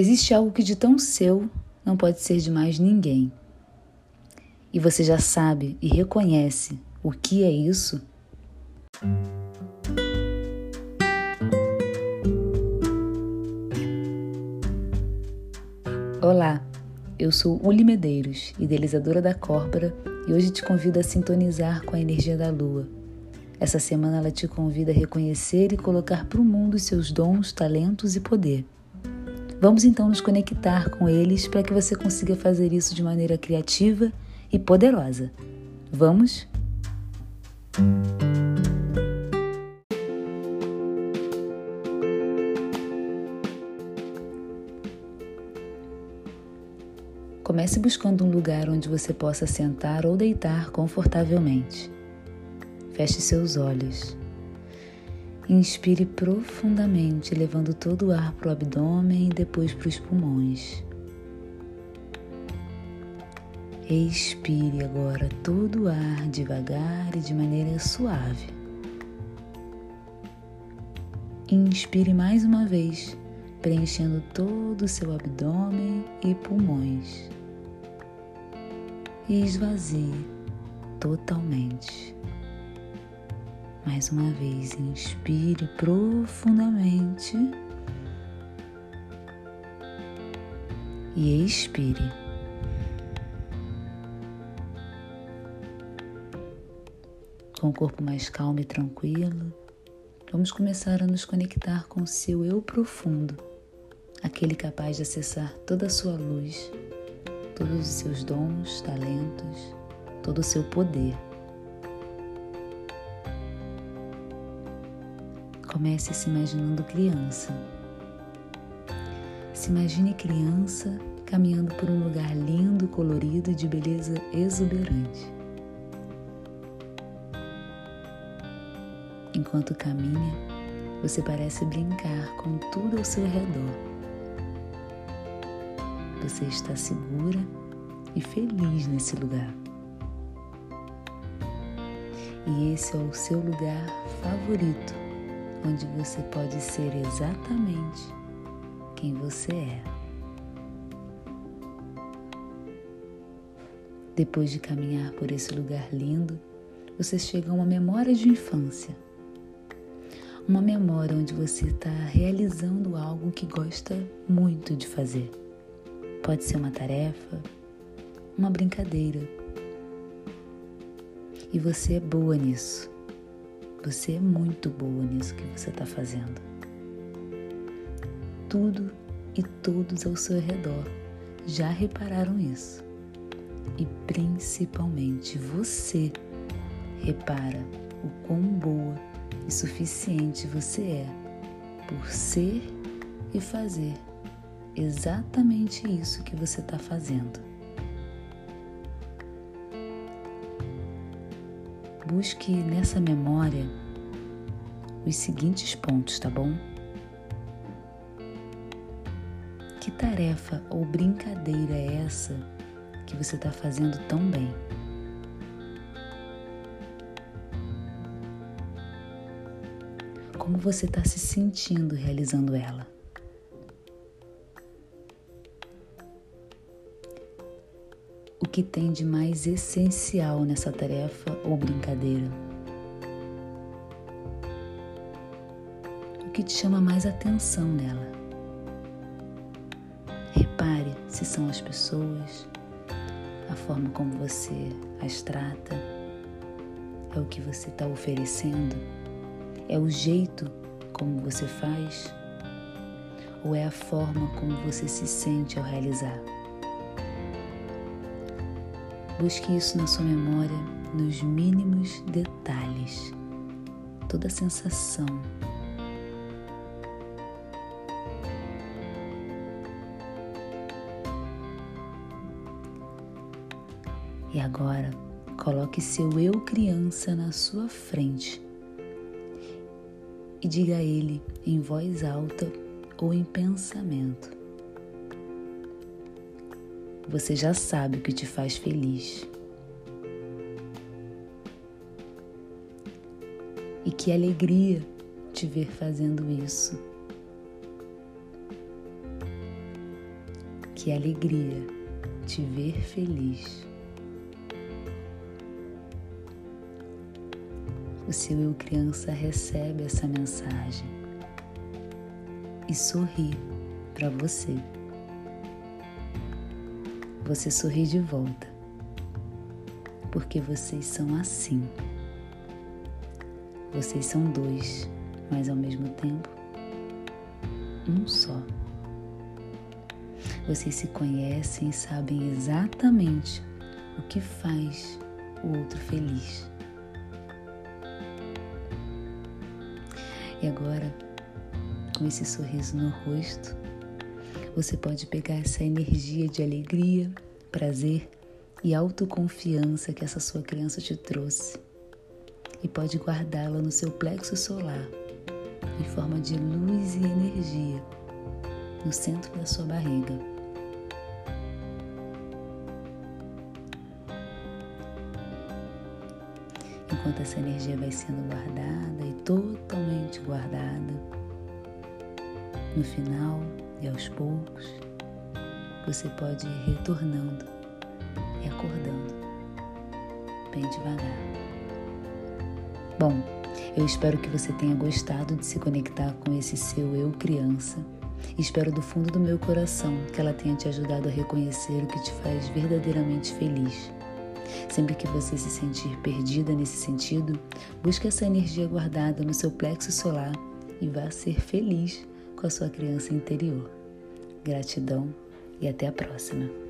Existe algo que de tão seu não pode ser de mais ninguém. E você já sabe e reconhece o que é isso? Olá, eu sou Uli Medeiros, idealizadora da Córbora, e hoje te convido a sintonizar com a energia da lua. Essa semana ela te convida a reconhecer e colocar para o mundo seus dons, talentos e poder. Vamos então nos conectar com eles para que você consiga fazer isso de maneira criativa e poderosa. Vamos? Comece buscando um lugar onde você possa sentar ou deitar confortavelmente. Feche seus olhos. Inspire profundamente, levando todo o ar para o abdômen e depois para os pulmões. Expire agora todo o ar devagar e de maneira suave. Inspire mais uma vez, preenchendo todo o seu abdômen e pulmões. E esvazie totalmente. Mais uma vez, inspire profundamente e expire. Com o corpo mais calmo e tranquilo, vamos começar a nos conectar com o seu eu profundo, aquele capaz de acessar toda a sua luz, todos os seus dons, talentos, todo o seu poder. Comece se imaginando criança. Se imagine criança caminhando por um lugar lindo, colorido e de beleza exuberante. Enquanto caminha, você parece brincar com tudo ao seu redor. Você está segura e feliz nesse lugar. E esse é o seu lugar favorito onde você pode ser exatamente quem você é. Depois de caminhar por esse lugar lindo, você chega a uma memória de infância. Uma memória onde você está realizando algo que gosta muito de fazer. Pode ser uma tarefa, uma brincadeira. E você é boa nisso. Você é muito boa nisso que você está fazendo. Tudo e todos ao seu redor já repararam isso. E principalmente você repara o quão boa e suficiente você é por ser e fazer exatamente isso que você está fazendo. Busque nessa memória os seguintes pontos, tá bom? Que tarefa ou brincadeira é essa que você está fazendo tão bem? Como você está se sentindo realizando ela? Que tem de mais essencial nessa tarefa ou brincadeira. O que te chama mais atenção nela. Repare se são as pessoas, a forma como você as trata, é o que você está oferecendo, é o jeito como você faz, ou é a forma como você se sente ao realizar. Busque isso na sua memória, nos mínimos detalhes, toda a sensação. E agora, coloque seu eu criança na sua frente e diga a ele em voz alta ou em pensamento: você já sabe o que te faz feliz. E que alegria te ver fazendo isso. Que alegria te ver feliz. O seu eu criança recebe essa mensagem e sorri para você. Você sorri de volta, porque vocês são assim. Vocês são dois, mas ao mesmo tempo um só. Vocês se conhecem e sabem exatamente o que faz o outro feliz. E agora, com esse sorriso no rosto, você pode pegar essa energia de alegria, prazer e autoconfiança que essa sua criança te trouxe e pode guardá-la no seu plexo solar, em forma de luz e energia, no centro da sua barriga. Enquanto essa energia vai sendo guardada e totalmente guardada, no final e aos poucos, você pode ir retornando e acordando bem devagar. Bom, eu espero que você tenha gostado de se conectar com esse seu eu criança. Espero do fundo do meu coração que ela tenha te ajudado a reconhecer o que te faz verdadeiramente feliz. Sempre que você se sentir perdida nesse sentido, busque essa energia guardada no seu plexo solar e vá ser feliz com a sua criança interior. Gratidão e até a próxima.